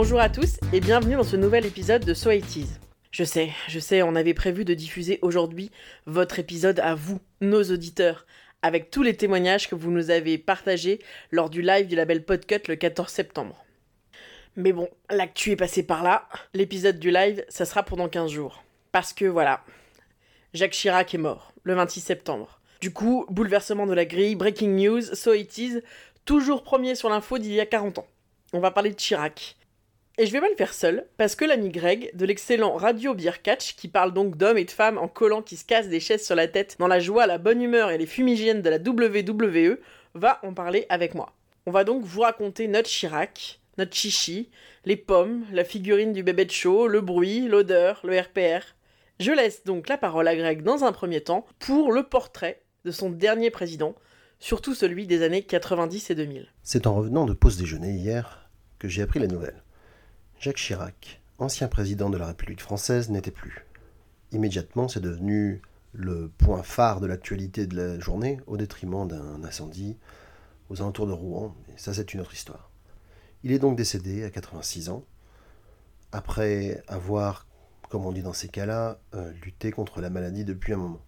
Bonjour à tous et bienvenue dans ce nouvel épisode de So It. Je sais, je sais, on avait prévu de diffuser aujourd'hui votre épisode à vous, nos auditeurs, avec tous les témoignages que vous nous avez partagés lors du live du label Podcut le 14 septembre. Mais bon, l'actu est passée par là. L'épisode du live, ça sera pendant 15 jours. Parce que voilà, Jacques Chirac est mort le 26 septembre. Du coup, bouleversement de la grille, breaking news, so it is, toujours premier sur l'info d'il y a 40 ans. On va parler de Chirac. Et je vais pas le faire seul, parce que l'ami Greg, de l'excellent Radio Beer Catch, qui parle donc d'hommes et de femmes en collant qui se cassent des chaises sur la tête dans la joie, la bonne humeur et les fumigènes de la WWE, va en parler avec moi. On va donc vous raconter notre Chirac, notre chichi, les pommes, la figurine du bébé de show, le bruit, l'odeur, le RPR. Je laisse donc la parole à Greg dans un premier temps pour le portrait de son dernier président, surtout celui des années 90 et 2000. C'est en revenant de pause déjeuner hier que j'ai appris la nouvelle. Jacques Chirac, ancien président de la République française, n'était plus. Immédiatement, c'est devenu le point phare de l'actualité de la journée, au détriment d'un incendie aux alentours de Rouen. Ça, c'est une autre histoire. Il est donc décédé à 86 ans, après avoir, comme on dit dans ces cas-là, euh, lutté contre la maladie depuis un moment.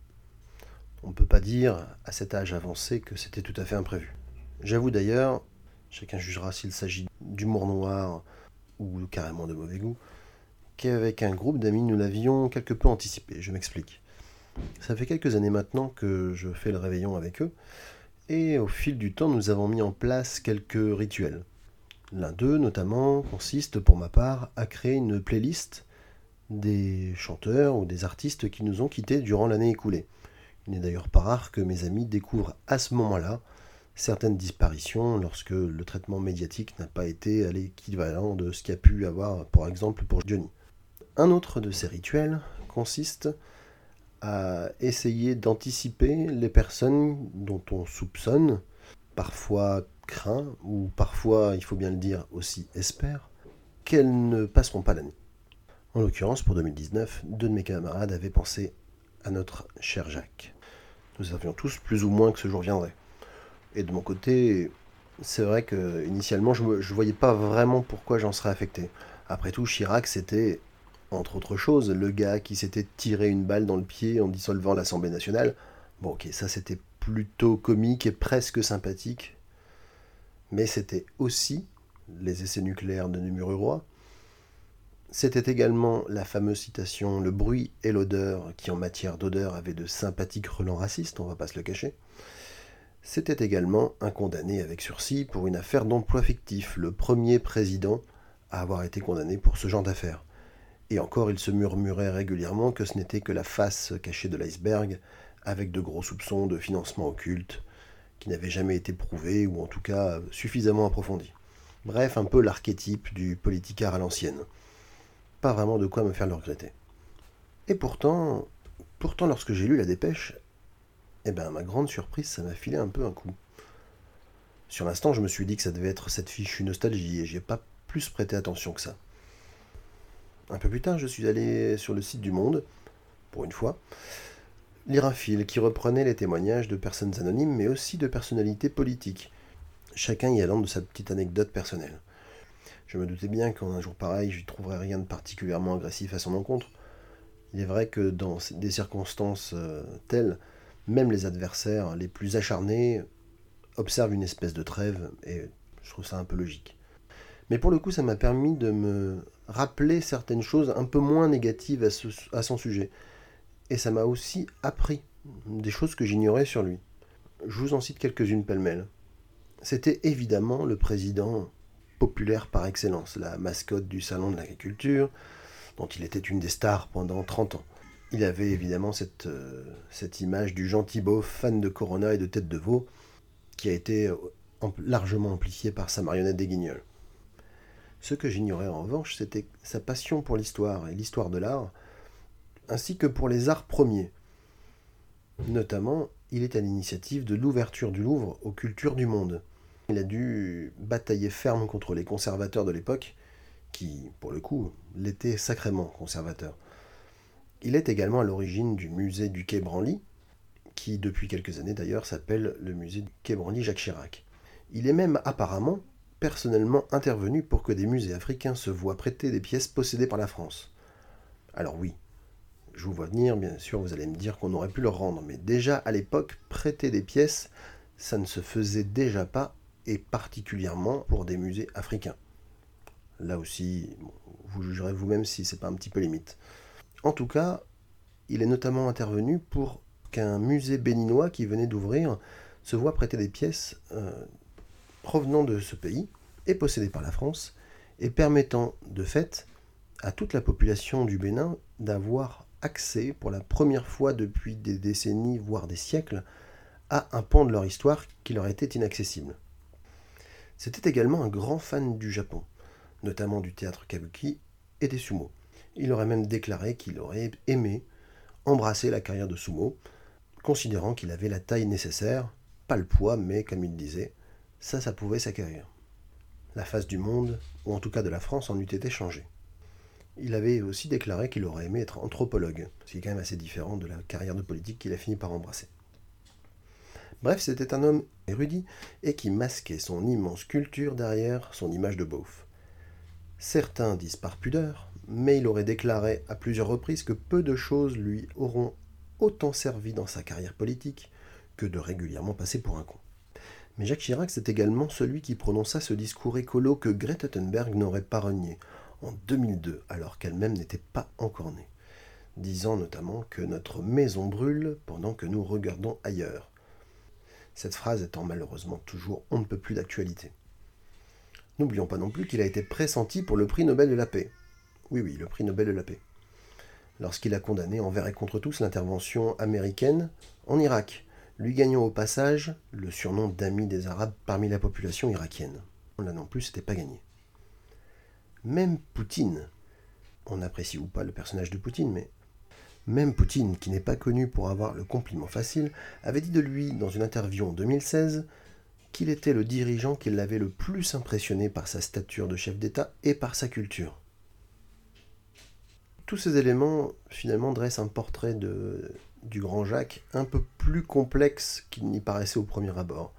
On ne peut pas dire, à cet âge avancé, que c'était tout à fait imprévu. J'avoue d'ailleurs, chacun jugera s'il s'agit d'humour noir ou carrément de mauvais goût, qu'avec un groupe d'amis nous l'avions quelque peu anticipé. Je m'explique. Ça fait quelques années maintenant que je fais le réveillon avec eux, et au fil du temps nous avons mis en place quelques rituels. L'un d'eux notamment consiste pour ma part à créer une playlist des chanteurs ou des artistes qui nous ont quittés durant l'année écoulée. Il n'est d'ailleurs pas rare que mes amis découvrent à ce moment-là certaines disparitions lorsque le traitement médiatique n'a pas été à l'équivalent de ce qu'il y a pu avoir, par exemple, pour Johnny. Un autre de ces rituels consiste à essayer d'anticiper les personnes dont on soupçonne, parfois craint, ou parfois, il faut bien le dire, aussi espère, qu'elles ne passeront pas l'année. En l'occurrence, pour 2019, deux de mes camarades avaient pensé à notre cher Jacques. Nous savions tous plus ou moins que ce jour viendrait. Et de mon côté, c'est vrai que initialement, je ne voyais pas vraiment pourquoi j'en serais affecté. Après tout, Chirac, c'était, entre autres choses, le gars qui s'était tiré une balle dans le pied en dissolvant l'Assemblée nationale. Bon, ok, ça c'était plutôt comique et presque sympathique. Mais c'était aussi les essais nucléaires de Roi. C'était également la fameuse citation Le bruit et l'odeur, qui en matière d'odeur avait de sympathiques relents racistes, on va pas se le cacher. C'était également un condamné avec sursis pour une affaire d'emploi fictif, le premier président à avoir été condamné pour ce genre d'affaires. Et encore, il se murmurait régulièrement que ce n'était que la face cachée de l'iceberg, avec de gros soupçons de financement occulte, qui n'avaient jamais été prouvés, ou en tout cas suffisamment approfondis. Bref, un peu l'archétype du politicard à l'ancienne. Pas vraiment de quoi me faire le regretter. Et pourtant, pourtant lorsque j'ai lu la dépêche, eh bien, ma grande surprise, ça m'a filé un peu un coup. Sur l'instant, je me suis dit que ça devait être cette fichue nostalgie et j'ai pas plus prêté attention que ça. Un peu plus tard, je suis allé sur le site du Monde, pour une fois, lire un fil qui reprenait les témoignages de personnes anonymes, mais aussi de personnalités politiques, chacun y allant de sa petite anecdote personnelle. Je me doutais bien qu'en un jour pareil, je trouverais rien de particulièrement agressif à son encontre. Il est vrai que dans des circonstances euh, telles, même les adversaires les plus acharnés observent une espèce de trêve, et je trouve ça un peu logique. Mais pour le coup, ça m'a permis de me rappeler certaines choses un peu moins négatives à, son sujet. Et ça m'a aussi appris des choses que j'ignorais sur lui. Je vous en cite quelques-unes pêle-mêle. C'était évidemment le président populaire par excellence, la mascotte du Salon de l'agriculture, dont il était une des stars pendant 30 ans il avait évidemment cette, euh, image du gentil beau fan de Corona et de tête de veau, qui a été euh, largement amplifiée par sa marionnette des Guignols. Ce que j'ignorais en revanche, c'était sa passion pour l'histoire et l'histoire de l'art, ainsi que pour les arts premiers. Notamment, il est à l'initiative de l'ouverture du Louvre aux cultures du monde. Il a dû batailler ferme contre les conservateurs de l'époque, qui, pour le coup, l'étaient sacrément conservateurs. Il est également à l'origine du musée du Quai Branly, qui depuis quelques années d'ailleurs s'appelle le musée du Quai Branly Jacques Chirac. Il est même apparemment, personnellement intervenu pour que des musées africains se voient prêter des pièces possédées par la France. Alors oui, je vous vois venir, bien sûr, vous allez me dire qu'on aurait pu leur rendre, mais déjà à l'époque, prêter des pièces, ça ne se faisait déjà pas, et particulièrement pour des musées africains. Là aussi, vous jugerez vous-même si c'est pas un petit peu limite. En tout cas, il est notamment intervenu pour qu'un musée béninois qui venait d'ouvrir se voit prêter des pièces euh, provenant de ce pays et possédées par la France, et permettant de fait à toute la population du Bénin d'avoir accès pour la première fois depuis des décennies, voire des siècles, à un pan de leur histoire qui leur était inaccessible. C'était également un grand fan du Japon, notamment du théâtre kabuki et des sumo. Il aurait même déclaré qu'il aurait aimé embrasser la carrière de sumo, considérant qu'il avait la taille nécessaire, pas le poids, mais comme il disait, ça, ça pouvait s'acquérir. La face du monde, ou en tout cas de la France, en eût été changée. Il avait aussi déclaré qu'il aurait aimé être anthropologue, ce qui est quand même assez différent de la carrière de politique qu'il a fini par embrasser. Bref, c'était un homme érudit et qui masquait son immense culture derrière son image de beauf. Certains disent par pudeur, mais il aurait déclaré à plusieurs reprises que peu de choses lui auront autant servi dans sa carrière politique que de régulièrement passer pour un con. Mais Jacques Chirac, c'est également celui qui prononça ce discours écolo que Greta Thunberg n'aurait pas renié, en 2002, alors qu'elle-même n'était pas encore née, disant notamment que notre maison brûle pendant que nous regardons ailleurs. Cette phrase étant malheureusement toujours on ne peut plus d'actualité. N'oublions pas non plus qu'il a été pressenti pour le prix Nobel de la paix. Oui, oui, le prix Nobel de la paix. Lorsqu'il a condamné envers et contre tous l'intervention américaine en Irak, lui gagnant au passage le surnom d'ami des Arabes parmi la population irakienne. Là non plus, c'était pas gagné. Même Poutine, on apprécie ou pas le personnage de Poutine, mais même Poutine, qui n'est pas connu pour avoir le compliment facile, avait dit de lui dans une interview en 2016 qu'il était le dirigeant qui l'avait le plus impressionné par sa stature de chef d'État et par sa culture. Tous ces éléments finalement dressent un portrait de, du grand Jacques un peu plus complexe qu'il n'y paraissait au premier abord.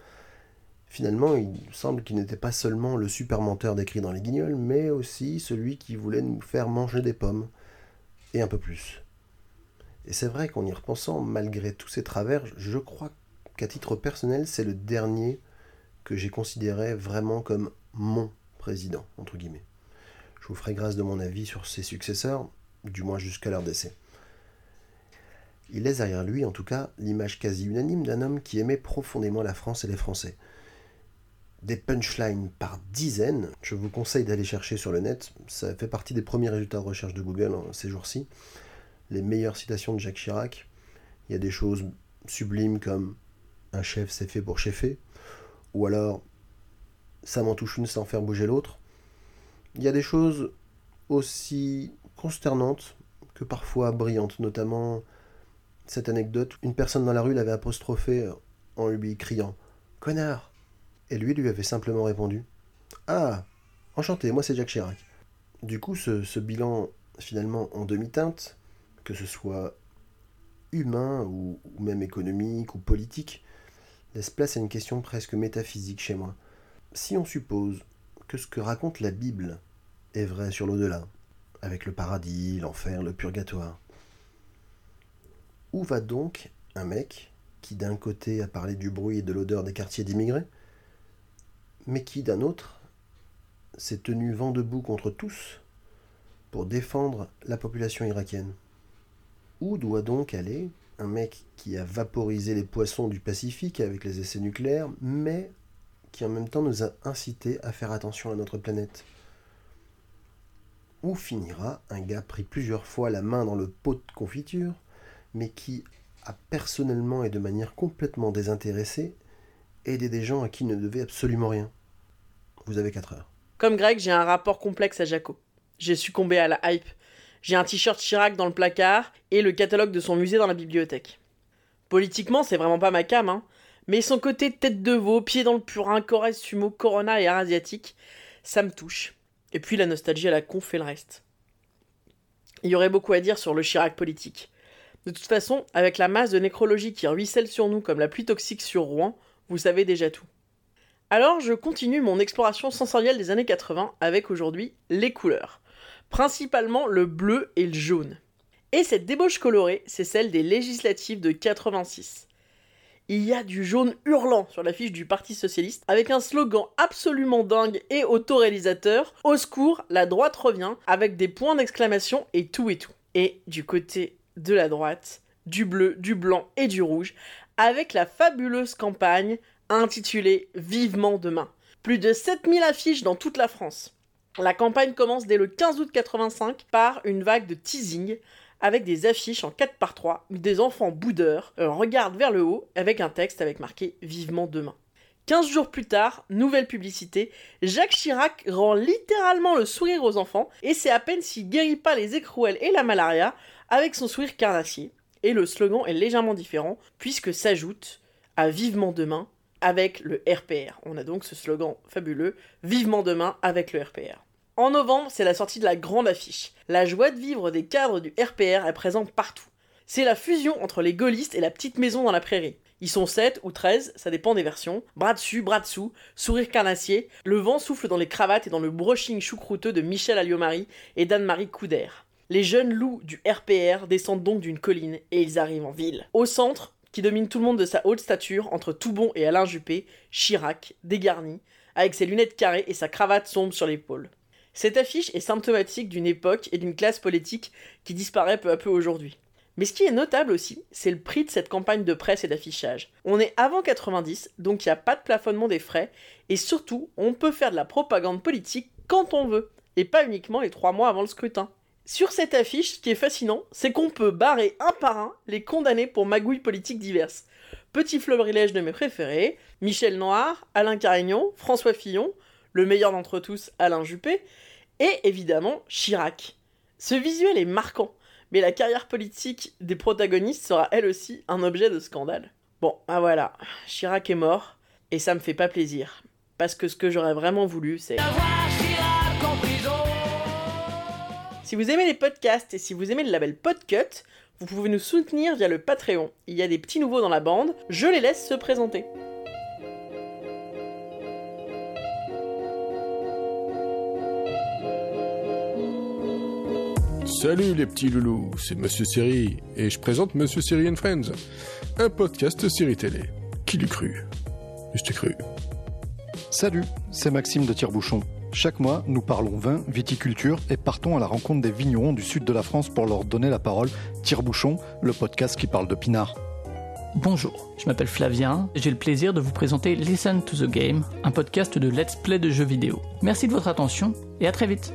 Finalement, il semble qu'il n'était pas seulement le super menteur décrit dans les guignols, mais aussi celui qui voulait nous faire manger des pommes, et un peu plus. Et c'est vrai qu'en y repensant, malgré tous ces travers, je crois qu'à titre personnel, c'est le dernier que j'ai considéré vraiment comme mon président, entre guillemets. Je vous ferai grâce de mon avis sur ses successeurs, du moins jusqu'à leur décès. Il laisse derrière lui, en tout cas, l'image quasi unanime d'un homme qui aimait profondément la France et les Français des punchlines par dizaines. Je vous conseille d'aller chercher sur le net. Ça fait partie des premiers résultats de recherche de Google ces jours-ci. Les meilleures citations de Jacques Chirac. Il y a des choses sublimes comme un chef c'est fait pour chefer. Ou alors ça m'en touche une sans faire bouger l'autre. Il y a des choses aussi consternantes que parfois brillantes, notamment cette anecdote. Une personne dans la rue l'avait apostrophé en lui criant Connard et lui lui avait simplement répondu Ah, enchanté, moi c'est Jacques Chirac. Du coup, ce, bilan finalement en demi-teinte, que ce soit humain ou, même économique ou politique, laisse place à une question presque métaphysique chez moi. Si on suppose que ce que raconte la Bible est vrai sur l'au-delà, avec le paradis, l'enfer, le purgatoire, où va donc un mec qui d'un côté a parlé du bruit et de l'odeur des quartiers d'immigrés, mais qui d'un autre s'est tenu vent debout contre tous pour défendre la population irakienne? Où doit donc aller un mec qui a vaporisé les poissons du Pacifique avec les essais nucléaires, mais qui en même temps nous a incité à faire attention à notre planète? Où finira un gars pris plusieurs fois la main dans le pot de confiture, mais qui a personnellement et de manière complètement désintéressée aider des gens à qui ne devait absolument rien. Vous avez 4 heures. Comme Greg, j'ai un rapport complexe à Jaco. J'ai succombé à la hype. J'ai un t-shirt Chirac dans le placard et le catalogue de son musée dans la bibliothèque. Politiquement, c'est vraiment pas ma cam, hein. Mais son côté tête de veau, pied dans le purin, Corée sumo, Corona et art asiatique, ça me touche. Et puis la nostalgie à la con fait le reste. Il y aurait beaucoup à dire sur le Chirac politique. De toute façon, avec la masse de nécrologie qui ruisselle sur nous comme la pluie toxique sur Rouen, vous savez déjà tout. Alors je continue mon exploration sensorielle des années 80 avec aujourd'hui les couleurs. Principalement le bleu et le jaune. Et cette débauche colorée, c'est celle des législatives de 86 il y a du jaune hurlant sur l'affiche du Parti Socialiste, avec un slogan absolument dingue et autoréalisateur Au secours, la droite revient, avec des points d'exclamation et tout et tout. Et du côté de la droite, du bleu, du blanc et du rouge, avec la fabuleuse campagne intitulée Vivement demain. Plus de 7000 affiches dans toute la France. La campagne commence dès le 15 août 85 par une vague de teasing avec des affiches en 4 par 3 où des enfants boudeurs euh, regardent vers le haut avec un texte avec marqué Vivement demain. 15 jours plus tard, nouvelle publicité, Jacques Chirac rend littéralement le sourire aux enfants et c'est à peine s'il guérit pas les écrouelles et la malaria avec son sourire carnassier. Et le slogan est légèrement différent puisque s'ajoute à Vivement demain avec le RPR. On a donc ce slogan fabuleux Vivement demain avec le RPR. En novembre, c'est la sortie de la grande affiche. La joie de vivre des cadres du RPR est présente partout. C'est la fusion entre les gaullistes et la petite maison dans la prairie. Ils sont 7 ou 13, ça dépend des versions. Bras dessus, bras dessous, sourire carnassier, le vent souffle dans les cravates et dans le brushing choucrouteux de Michel Alliomari et d'Anne-Marie Couder. Les jeunes loups du RPR descendent donc d'une colline et ils arrivent en ville. Au centre, qui domine tout le monde de sa haute stature, entre Toubon et Alain Juppé, Chirac, dégarni, avec ses lunettes carrées et sa cravate sombre sur l'épaule. Cette affiche est symptomatique d'une époque et d'une classe politique qui disparaît peu à peu aujourd'hui. Mais ce qui est notable aussi, c'est le prix de cette campagne de presse et d'affichage. On est avant 90, donc il n'y a pas de plafonnement des frais, et surtout, on peut faire de la propagande politique quand on veut, et pas uniquement les trois mois avant le scrutin. Sur cette affiche, ce qui est fascinant, c'est qu'on peut barrer un par un les condamnés pour magouilles politiques diverses. Petit florilège de mes préférés, Michel Noir, Alain Carignon, François Fillon, le meilleur d'entre tous, Alain Juppé, et évidemment Chirac. Ce visuel est marquant, mais la carrière politique des protagonistes sera elle aussi un objet de scandale. Bon, ah voilà, Chirac est mort, et ça me fait pas plaisir, parce que ce que j'aurais vraiment voulu, c'est... Si vous aimez les podcasts et si vous aimez le label Podcut, vous pouvez nous soutenir via le Patreon. Il y a des petits nouveaux dans la bande, je les laisse se présenter. Salut les petits loulous, c'est Monsieur Siri et je présente Monsieur Siri and Friends, un podcast série télé. Qui l'eût cru? Je t'ai cru. Salut, c'est Maxime de Tire-Bouchon. Chaque mois, nous parlons vin, viticulture et partons à la rencontre des vignerons du sud de la France pour leur donner la parole. Tire-Bouchon, le podcast qui parle de pinard. Bonjour, je m'appelle Flavien et j'ai le plaisir de vous présenter Listen to the Game, un podcast de let's play de jeux vidéo. Merci de votre attention et à très vite.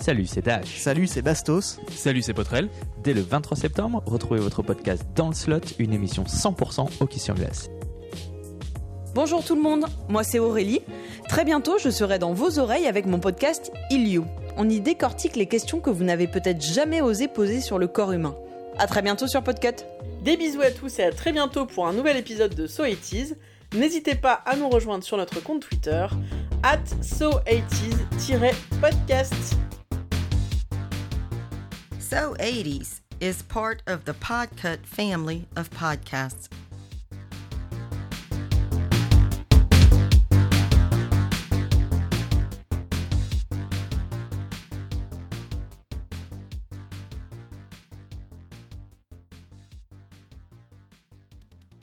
Salut, c'est Dash. Salut, c'est Bastos. Salut, c'est Potrel. Dès le 23 septembre, retrouvez votre podcast Dans le Slot, une émission 100% hockey sur glace. Bonjour tout le monde, moi c'est Aurélie. Très bientôt, je serai dans vos oreilles avec mon podcast Il On y décortique les questions que vous n'avez peut-être jamais osé poser sur le corps humain. A très bientôt sur Podcut. Des bisous à tous et à très bientôt pour un nouvel épisode de So 80 N'hésitez pas à nous rejoindre sur notre compte Twitter, at so80s-podcast. So 80s is part of the Podcut family of podcasts.